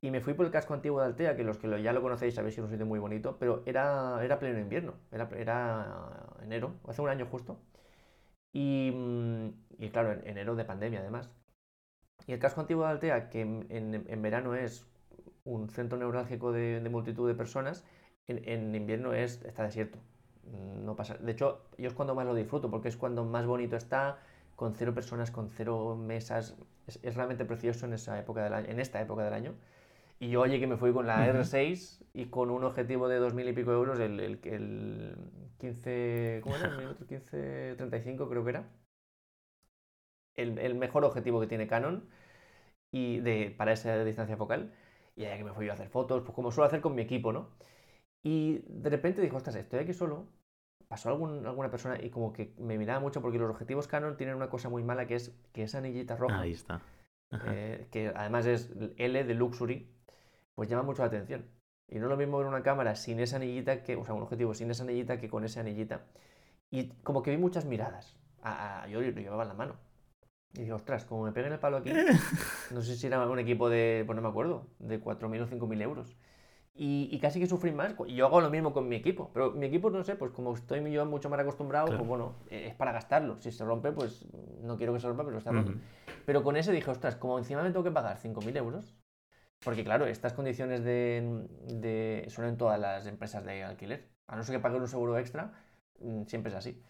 Y me fui por el casco antiguo de Altea, que los que ya lo conocéis sabéis que es un sitio muy bonito, pero era, era pleno invierno, era, era enero, hace un año justo. Y, y claro, en, enero de pandemia además. Y el casco antiguo de Altea, que en, verano es un centro neurálgico de, multitud de personas, en, en, invierno es, está desierto. No pasa. De hecho, yo es cuando más lo disfruto, porque es cuando más bonito está, con cero personas, con cero mesas. Es, realmente precioso en, esa época del año, en esta época del año. Y yo, oye, que me fui con la R6 y con un objetivo de 2.000 y pico euros, el, el, el 15. ¿Cómo era? El 1535, creo que era. El, el, mejor objetivo que tiene Canon y de, para esa distancia focal. Y allá que me fui a hacer fotos, pues como suelo hacer con mi equipo, ¿no? Y de repente dijo, ostras, estoy aquí solo. Pasó algún, alguna persona y como que me miraba mucho porque los objetivos Canon tienen una cosa muy mala que es que esa anillita roja. Ahí está. Eh, que además es L de Luxury, pues llama mucho la atención. Y no es lo mismo ver una cámara sin esa anillita que, o sea, un objetivo sin esa anillita que con esa anillita. Y como que vi muchas miradas. yo lo llevaba en la mano. Y dije, ostras, como me peguen el palo aquí, no sé si era un equipo de, pues no me acuerdo, de 4.000 o 5.000 euros y, casi que sufrí más. Y yo hago lo mismo con mi equipo, pero mi equipo, no sé, pues como estoy yo mucho más acostumbrado, pues bueno, es para gastarlo. Si se rompe, pues no quiero que se rompa, pero está roto. Pero con ese dije, ostras, como encima me tengo que pagar 5.000 euros, porque claro, estas condiciones de, de, son en todas las empresas de alquiler. A no ser que pague un seguro extra, mm, siempre es así.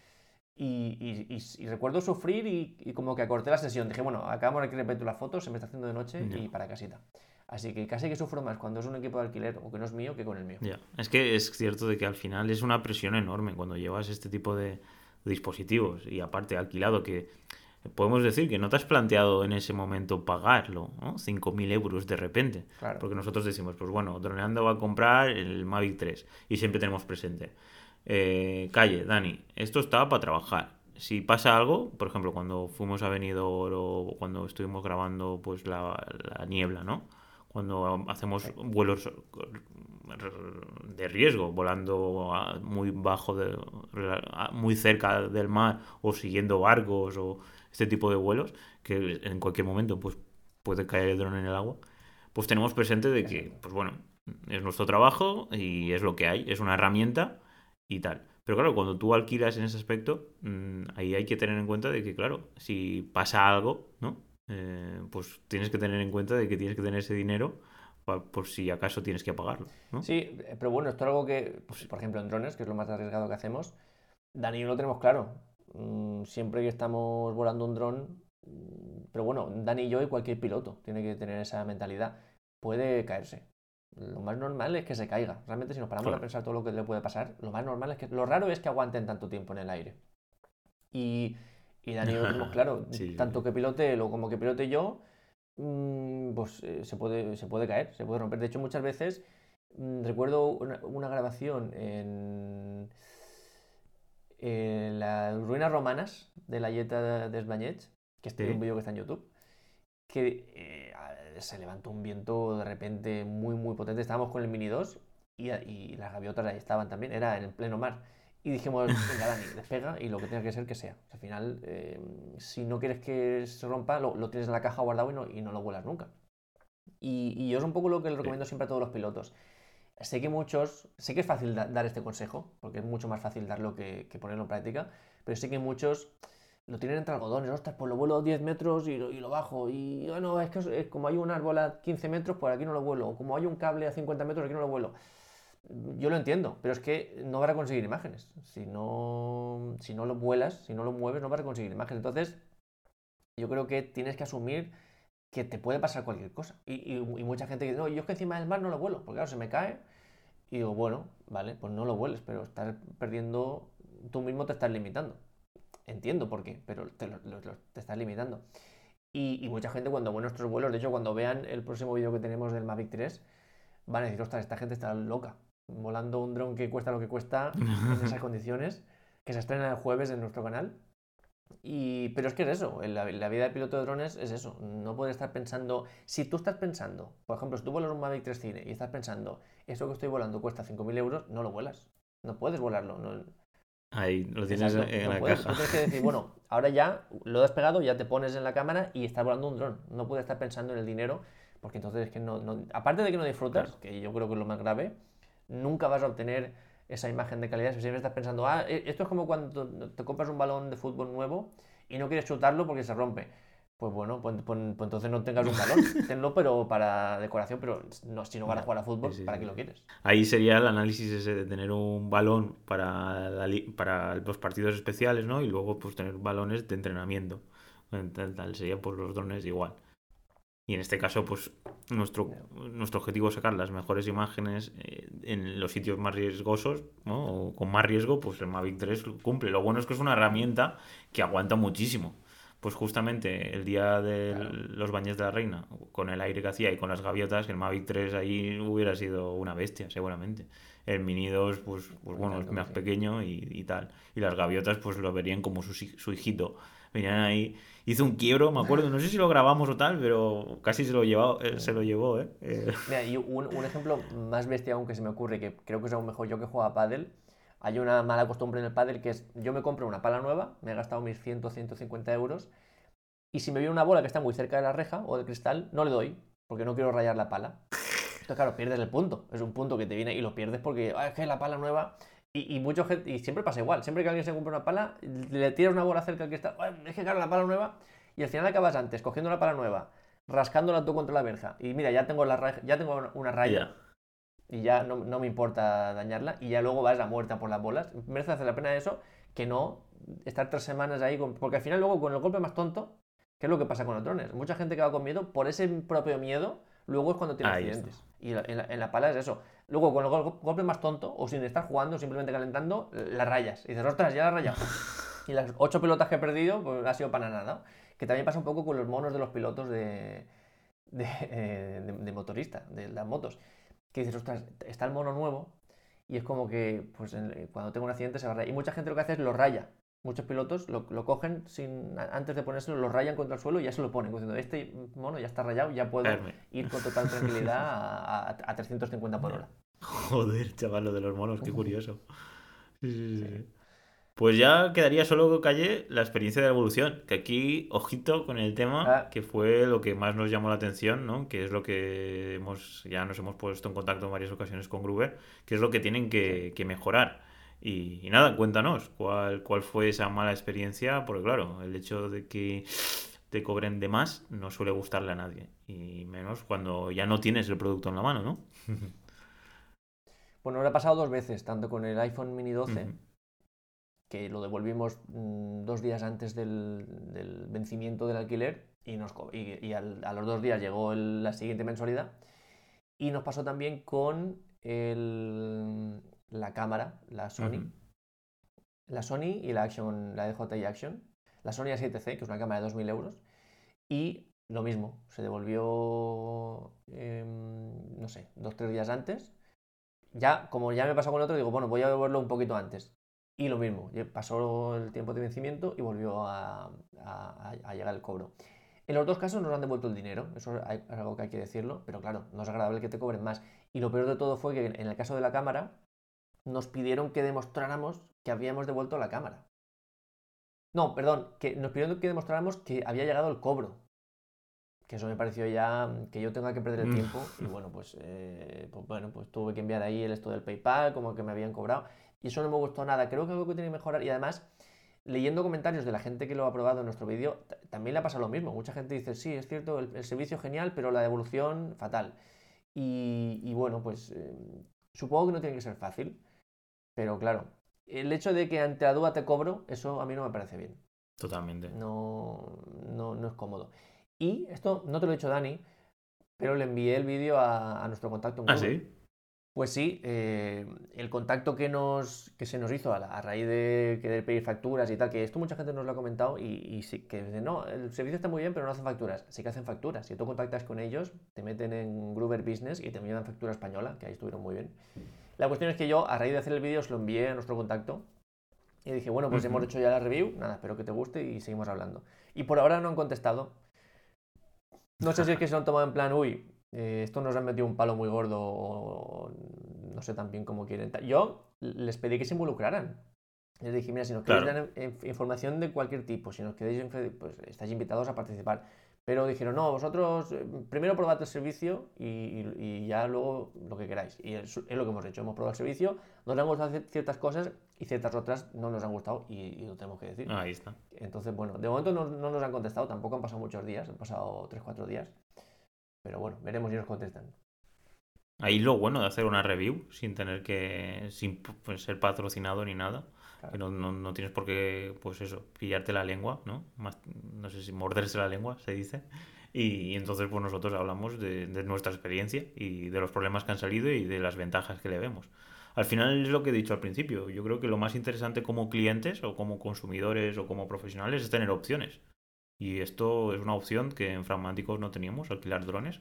Y, y, recuerdo sufrir y, como que acorté la sesión. Dije, bueno, acabamos de repetir las fotos, se me está haciendo de noche y para casita. Así que casi que sufro más cuando es un equipo de alquiler o que no es mío que con el mío. Ya, es que es cierto de que al final es una presión enorme cuando llevas este tipo de dispositivos y aparte alquilado que podemos decir que no te has planteado en ese momento pagarlo, ¿no? 5.000 euros de repente. Porque nosotros decimos, pues bueno, Droneando va a comprar el Mavic 3 y siempre tenemos presente. Eh, calle, Dani, esto estaba para trabajar. Si pasa algo, por ejemplo, cuando fuimos a Benidorm o cuando estuvimos grabando pues la, la niebla, ¿no? Cuando hacemos vuelos de riesgo, volando muy bajo, de, muy cerca del mar o siguiendo barcos o este tipo de vuelos, que en cualquier momento pues, puede caer el dron en el agua, pues tenemos presente de que, pues bueno, es nuestro trabajo y es lo que hay, es una herramienta y tal. Pero claro, cuando tú alquilas en ese aspecto, mm, ahí hay que tener en cuenta de que, claro, si pasa algo, ¿no? Eh, pues tienes que tener en cuenta de que tienes que tener ese dinero por si acaso tienes que pagarlo. Sí, eh, pero bueno, esto es algo que, pues, por ejemplo, en drones, que es lo más arriesgado que hacemos, Dani y yo lo tenemos claro. Mm, siempre que estamos volando un dron, mm, pero bueno, Dani y yo y cualquier piloto tiene que tener esa mentalidad. Puede caerse. Lo más normal es que se caiga. Realmente, si nos paramos a pensar todo lo que le puede pasar, lo más normal es que. Lo raro es que aguanten tanto tiempo en el aire. Y y Dani claro, tanto que pilote él o como que pilote yo, mm, pues eh, se, puede, se puede caer, se puede romper. De hecho, muchas veces mm, recuerdo una, grabación en, las ruinas romanas de la Yeta de Esbañets, que es un vídeo que está en YouTube, que eh, se levantó un viento de repente muy, muy potente. Estábamos con el Mini 2 y, y las gaviotas ahí estaban también, era en el pleno mar. Y dijimos, venga, Dani, despega y lo que tenga que ser que sea. al final, eh, si no quieres que se rompa, lo, tienes en la caja guardado y no, y no lo vuelas nunca. Y, y, yo es un poco lo que le recomiendo siempre a todos los pilotos. Sé que muchos, sé que es fácil dar este consejo, porque es mucho más fácil darlo que, que, ponerlo en práctica, pero sé que muchos lo tienen entre algodones, ostras, pues lo vuelo 10 metros y lo, y lo bajo, y bueno, es que como hay un árbol a 15 metros, pues aquí no lo vuelo, o como hay un cable a 50 metros, aquí no lo vuelo yo lo entiendo, pero es que no van a conseguir imágenes. Si no, si no lo vuelas, si no lo mueves, no vas a conseguir imágenes. Entonces, yo creo que tienes que asumir que te puede pasar cualquier cosa. Y, mucha gente dice, no, yo es que encima del mar no lo vuelo, porque claro, se me cae. Y digo, bueno, vale, pues no lo vueles, pero estás perdiendo tú mismo te estás limitando. Entiendo por qué, pero te, te estás limitando. Y, mucha gente cuando ve nuestros vuelos, de hecho cuando vean el próximo vídeo que tenemos del Mavic 3, van a decir, ostras, esta gente está loca, volando un dron que cuesta lo que cuesta en esas condiciones, que se estrena el jueves en nuestro canal. Y, pero es que es eso, la, la, vida de piloto de drones es eso, no puedes estar pensando, si tú estás pensando, por ejemplo, si tú vuelas un Mavic 3 Cine y estás pensando, eso que estoy volando cuesta 5.000 euros, no lo vuelas, no puedes volarlo, no, Ahí lo tienes en la caja. tienes que decir, bueno, ahora ya lo has pegado, ya te pones en la cámara y estás volando un dron. No puedes estar pensando en el dinero, porque entonces es que no. aparte de que no disfrutas, que yo creo que es lo más grave, nunca vas a obtener esa imagen de calidad si siempre estás pensando, ah, e, esto es como cuando te compras un balón de fútbol nuevo y no quieres chutarlo porque se rompe. Pues bueno, pues, pues, pues, entonces no tengas un balón. Tenlo, pero para decoración, pero no, si no vas a jugar a fútbol, ¿para qué lo quieres? Ahí sería el análisis ese de tener un balón para, para los partidos especiales, ¿no? Y luego pues tener balones de entrenamiento. Tal, sería por los drones igual. Y en este caso, pues nuestro, nuestro objetivo es sacar las mejores imágenes eh, en los sitios más riesgosos, ¿no? O con más riesgo, pues el Mavic 3 cumple. Lo bueno es que es una herramienta que aguanta muchísimo pues justamente el día de los baños de la reina, con el aire que hacía y con las gaviotas, el Mavic 3 ahí hubiera sido una bestia, seguramente. El Mini 2, pues, pues bueno, es más pequeño y, tal. Y las gaviotas, pues lo verían como su, su hijito. Venían ahí, hizo un quiebro, me acuerdo, no sé si lo grabamos o tal, pero casi se lo, llevó, eh, se lo llevó, ¿eh? eh. Mira, y un, un, ejemplo más bestia aún que se me ocurre, que creo que es aún mejor yo que juego a pádel, hay una mala costumbre en el pádel que es, yo me compro una pala nueva, me he gastado mis 100, 150 euros, y si me viene una bola que está muy cerca de la reja o del cristal, no le doy, porque no quiero rayar la pala. Entonces, claro, pierdes el punto. Es un punto que te viene y lo pierdes porque ah, es que la pala nueva. Y, y, mucho y siempre pasa igual. Siempre que alguien se compra una pala, le tiras una bola cerca del cristal. Es que, claro, la pala nueva. Y al final acabas antes cogiendo la pala nueva, rascándola tú contra la verja. Y mira, ya tengo, la ya tengo una raya y ya no, no, me importa dañarla y ya luego vas a muerta por las bolas. Merece hacer la pena eso que no estar tres semanas ahí, porque al final luego con el golpe más tonto, ¿qué es lo que pasa con los drones? Mucha gente que va con miedo, por ese propio miedo, luego es cuando tiene accidentes. Y en la, pala es eso. Luego con el golpe más tonto, o sin estar jugando, simplemente calentando, las rayas. Y dices, ostras, ya las rayado. y las ocho pelotas que he perdido, pues ha sido para nada. Que también pasa un poco con los monos de los pilotos de, de, eh, de, de motorista, de las motos que dices, ostras, está el mono nuevo y es como que pues, cuando tengo un accidente se va a rayar. Y mucha gente lo que hace es lo raya. Muchos pilotos lo, cogen sin antes de ponérselo, lo rayan contra el suelo y ya se lo ponen. Diciendo, este mono ya está rayado, ya puedo ir con total tranquilidad a, a, 350 por hora. Joder, chaval, lo de los monos, qué curioso. sí, sí. sí. Pues ya quedaría solo, Calle, la experiencia de evolución. Que aquí, ojito con el tema, ah. que fue lo que más nos llamó la atención, ¿no? Que es lo que hemos, ya nos hemos puesto en contacto en varias ocasiones con Gruber, que es lo que tienen que, mejorar. Y, nada, cuéntanos, ¿cuál, ¿cuál fue esa mala experiencia? Porque claro, el hecho de que te cobren de más no suele gustarle a nadie. Y menos cuando ya no tienes el producto en la mano, ¿no? bueno, lo ha pasado dos veces, tanto con el iPhone mini 12 que lo devolvimos mm, dos días antes del, vencimiento del alquiler y, nos, y, a los dos días llegó la siguiente mensualidad. Y nos pasó también con la cámara, la Sony. La Sony y la Action, la DJI Action. La Sony A7C, que es una cámara de 2.000 euros. Y lo mismo, se devolvió, em, no sé, dos, tres días antes. Ya, como ya me pasó con el otro, digo, bueno, voy a devolverlo un poquito antes. Y lo mismo, pasó el tiempo de vencimiento y volvió a, llegar el cobro. En los dos casos nos han devuelto el dinero, eso es algo que hay que decirlo, pero claro, no es agradable que te cobren más. Y lo peor de todo fue que en el caso de la cámara, nos pidieron que demostráramos que habíamos devuelto la cámara. No, perdón, que nos pidieron que demostráramos que había llegado el cobro. Que eso me pareció ya que yo tenga que perder el mm. tiempo. Y bueno, pues, eh, pues, bueno, pues tuve que enviar ahí el esto del PayPal, como que me habían cobrado. Y eso no me gustó nada. Creo que algo que tiene que mejorar. Y además, leyendo comentarios de la gente que lo ha probado en nuestro vídeo, también le ha pasado lo mismo. Mucha gente dice, sí, es cierto, el, servicio genial, pero la devolución fatal. Y, bueno, pues eh, supongo que no tiene que ser fácil. Pero claro, el hecho de que ante la duda te cobro, eso a mí no me parece bien. Totalmente. No, no, no es cómodo. Y esto no te lo he dicho Dani, pero le envié el vídeo a, nuestro contacto. ¿Ah, sí? Pues sí, eh, el contacto que, nos, que se nos hizo a, raíz de querer pedir facturas y tal, que esto mucha gente nos lo ha comentado y, sí, que dicen, no, el servicio está muy bien, pero no hacen facturas. Sí que hacen facturas. Si tú contactas con ellos, te meten en Gruber Business y te envían factura española, que ahí estuvieron muy bien. La cuestión es que yo, a raíz de hacer el vídeo, os lo envié a nuestro contacto y dije, bueno, pues hemos hecho ya la review, nada, espero que te guste y seguimos hablando. Y por ahora no han contestado. No sé si es que se lo han tomado en plan, uy, eh, esto nos ha metido un palo muy gordo, o no sé tan bien cómo quieren. Yo les pedí que se involucraran. Les dije, mira, si nos queréis dar información de cualquier tipo, si nos queréis, pues estáis invitados a participar. Pero dijeron, no, vosotros eh, primero probad el servicio y, ya luego lo que queráis. Y es, lo que hemos hecho. Hemos probado el servicio, nos han gustado ciertas cosas y ciertas otras no nos han gustado y, lo tenemos que decir. Ahí está. Entonces, bueno, de momento no, no, nos han contestado, tampoco han pasado muchos días, han pasado 3-4 días. Pero bueno, veremos si nos contestan. Ahí lo bueno de hacer una review sin tener que sin pues, ser patrocinado ni nada. Que no, no, tienes por qué, pues eso, pillarte la lengua, ¿no? Más, no sé si morderse la lengua, se dice. Y, entonces, pues nosotros hablamos de, de, nuestra experiencia y de los problemas que han salido y de las ventajas que le vemos. Al final es lo que he dicho al principio. Yo creo que lo más interesante como clientes o como consumidores o como profesionales es tener opciones. Y esto es una opción que en Fragmáticos no teníamos, alquilar drones.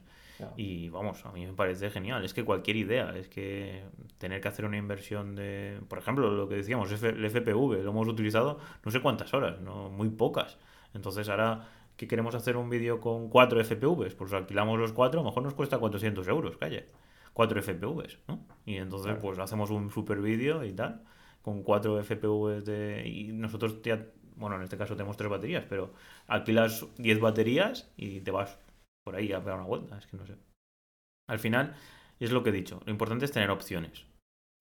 Y vamos, a mí me parece genial. Es que cualquier idea, es que tener que hacer una inversión de, por ejemplo, lo que decíamos, el FPV, lo hemos utilizado no sé cuántas horas, no muy pocas. Entonces ahora que queremos hacer un vídeo con cuatro FPVs, pues alquilamos los cuatro, a lo mejor nos cuesta 400 euros, calle. Cuatro FPVs, ¿no? Y entonces pues hacemos un super vídeo y tal, con cuatro FPVs de... Y nosotros ya bueno, en este caso tenemos tres baterías, pero alquilas 10 baterías y te vas por ahí a pegar una vuelta, es que no sé. Al final, es lo que he dicho, lo importante es tener opciones.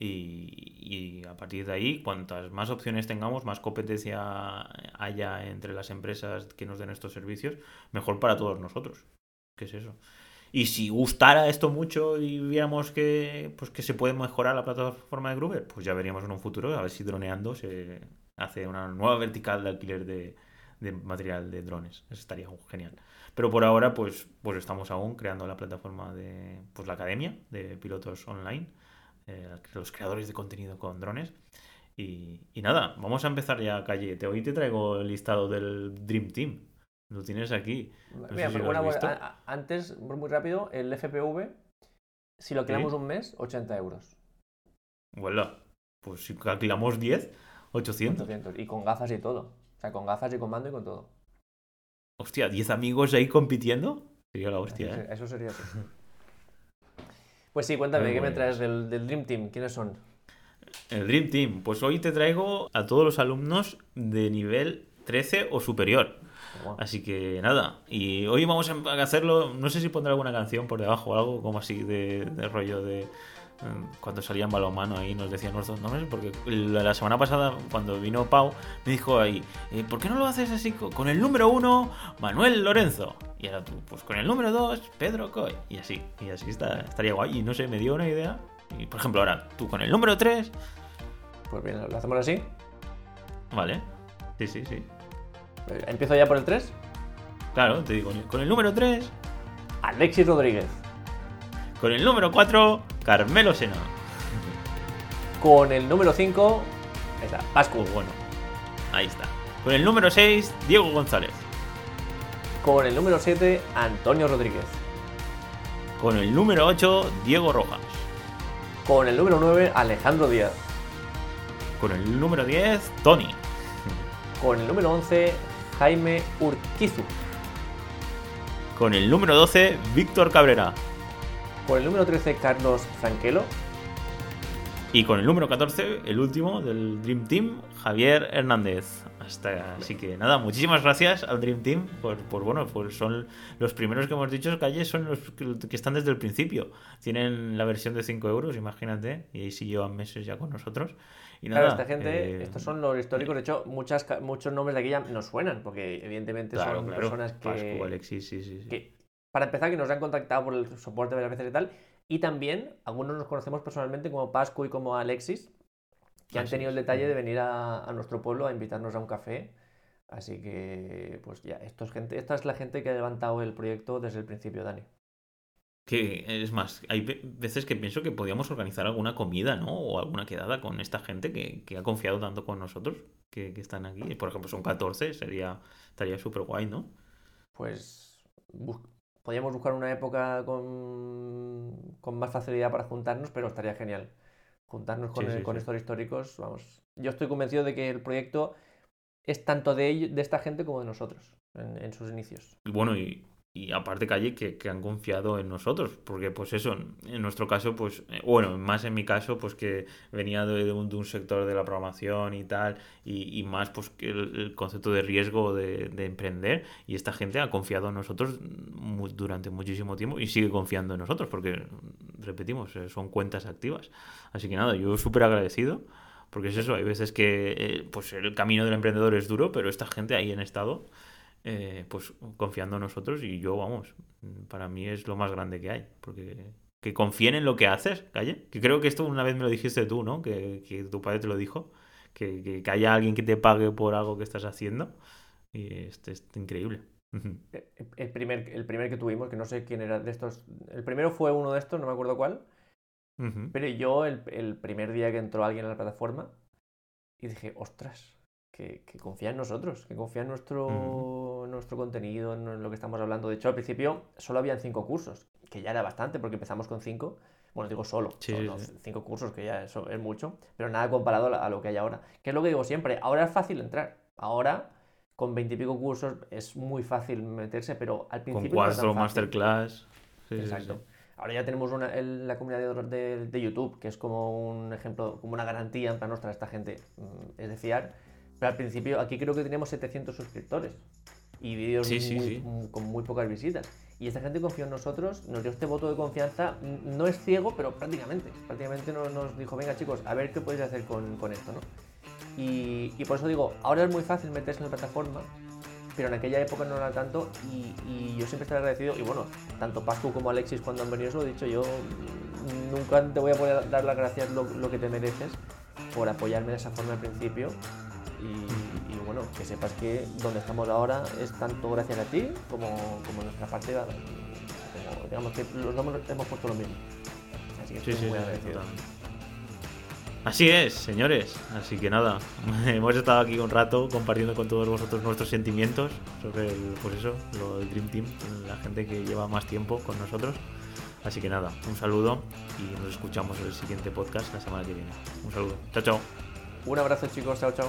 Y, a partir de ahí, cuantas más opciones tengamos, más competencia haya entre las empresas que nos den estos servicios, mejor para todos nosotros. ¿Qué es eso? Y si gustara esto mucho y viéramos que, pues, que se puede mejorar la plataforma de Gruber, pues ya veríamos en un futuro a ver si droneando se, hace una nueva vertical de alquiler de, material de drones. Eso estaría genial. Pero por ahora, pues, pues estamos aún creando la plataforma de pues, la academia de pilotos online, eh, los creadores de contenido con drones. Y, nada, vamos a empezar ya, Calle. Te, hoy te traigo el listado del Dream Team. Lo tienes aquí. antes, muy rápido, el FPV, si lo creamos un mes, 80 euros. Bueno, pues si calculamos 10, 800. Y con gafas y todo. Sea, con gafas y con mando y con todo. Hostia, ¿10 amigos ahí compitiendo? Sería la hostia, eso, ¿eh? Eso sería Pues sí, cuéntame, ¿qué me traes del, Dream Team? ¿Quiénes son? El Dream Team. Pues hoy te traigo a todos los alumnos de nivel 13 o superior. Así que nada, y hoy vamos a hacerlo, no sé si pondré alguna canción por debajo o algo como así de rollo de, cuando salían balonmano ahí nos decían nuestros nombres, porque la semana pasada cuando vino Pau me dijo ahí, eh, ¿por qué no lo haces así con el número uno, Manuel Lorenzo? Y ahora tú, pues con el número dos, Pedro Coy. Y así, y así está, estaría guay. Y no sé, me dio una idea. Y por ejemplo, ahora tú con el número tres Pues bien, ¿lo hacemos así? Vale, sí, sí, sí. Eh, ¿Empiezo ya por el 3? Claro, te digo, con el número 3. Alexis Rodríguez. Con el número 4, Carmelo Sena. Con el número 5, está, Pascu. Bueno, ahí está. Con el número 6, Diego González. Con el número 7, Antonio Rodríguez. Con el número 8, Diego Rojas. Con el número 9, Alejandro Díaz. Con el número 10, Tony. Con el número 11, Jaime Urquizu. Con el número 12, Víctor Cabrera. Con el número 13, Carlos Franquelo. Y con el número 14, el último del Dream Team, Javier Hernández. Hasta, así que nada, muchísimas gracias al Dream Team por, bueno, pues son los primeros que hemos dicho, Calle, son los que están desde el principio. Tienen la versión de 5 euros, imagínate, y ahí sí llevan meses ya con nosotros. Y nada, claro, esta gente, eh, estos son los históricos, de hecho, muchas, muchos nombres de aquí ya nos suenan, porque evidentemente son personas que... Pascu, Alexis, sí, sí, sí para empezar, que nos han contactado por el soporte varias veces y tal. Y también, algunos nos conocemos personalmente como Pascu y como Alexis, que han tenido el detalle de venir a, nuestro pueblo a invitarnos a un café. Así que, pues ya, esto es gente, esta es la gente que ha levantado el proyecto desde el principio, Dani. Que es más, hay veces que pienso que podíamos organizar alguna comida, ¿no? O alguna quedada con esta gente que, ha confiado tanto con nosotros, que, están aquí. Por ejemplo, son 14, sería, estaría súper guay, ¿no? Pues podríamos buscar una época con, con más facilidad para juntarnos, pero estaría genial. Juntarnos con, con estos históricos, vamos. Yo estoy convencido de que el proyecto es tanto de, ellos, de esta gente como de nosotros en, en sus inicios. Y bueno, y y aparte calle que, que, han confiado en nosotros porque pues eso en nuestro caso pues eh, bueno más en mi caso pues que venía de, un, de un, sector de la programación y tal y, y más pues que el, concepto de riesgo de, de, emprender y esta gente ha confiado en nosotros durante muchísimo tiempo y sigue confiando en nosotros porque repetimos eh, son cuentas activas. Así que nada yo súper agradecido porque es eso hay veces que eh, pues el camino del emprendedor es duro pero esta gente ahí en estado eh, pues confiando en nosotros y yo, vamos, para mí es lo más grande que hay, porque que confíen en lo que haces, calle, que creo que esto una vez me lo dijiste tú, ¿no? Que, tu padre te lo dijo, que, que, haya alguien que te pague por algo que estás haciendo, y este es increíble. Eh, el primer, el primer que tuvimos, que no sé quién era de estos, el primero fue uno de estos, no me acuerdo cuál, pero yo el, el primer día que entró alguien a la plataforma, y dije, ostras, que, confía en nosotros, que confía en nuestro, nuestro contenido, en lo que estamos hablando. De hecho, al principio solo habían cinco cursos, que ya era bastante porque empezamos con cinco. Bueno, digo solo, cinco cursos, que ya eso es mucho, pero nada comparado a lo que hay ahora. Que es lo que digo siempre, ahora es fácil entrar. Ahora, con veintipico cursos, es muy fácil meterse, pero al principio... Con cuatro masterclass. Exacto. Ahora ya tenemos una, la comunidad de, de, YouTube, que es como un ejemplo, como una garantía en plan, nuestra esta gente mm, es de fiar pero al principio, aquí creo que teníamos 700 suscriptores y vídeos con muy pocas visitas. Y esta gente confió en nosotros, nos dio este voto de confianza, no es ciego, pero prácticamente. Prácticamente nos, nos dijo, venga chicos, a ver qué podéis hacer con, con esto, ¿no? Y, y, por eso digo, ahora es muy fácil meterse en la plataforma, pero en aquella época no era tanto y, y yo siempre estoy agradecido. Y bueno, tanto Pascu como Alexis cuando han venido, eso lo he dicho, yo nunca te voy a poder dar las gracias lo, lo que te mereces por apoyarme de esa forma al principio y, bueno, que sepas que donde estamos ahora es tanto gracias a ti como, como nuestra parte, como, digamos que los dos hemos puesto lo mismo. Así que estoy muy agradecido. Así es, señores. Así que nada, hemos estado aquí un rato compartiendo con todos vosotros nuestros sentimientos sobre el, pues eso, lo del Dream Team, la gente que lleva más tiempo con nosotros. Así que nada, un saludo y nos escuchamos en el siguiente podcast la semana que viene. Un saludo. Chao, chao. Un abrazo chicos, chao, chao.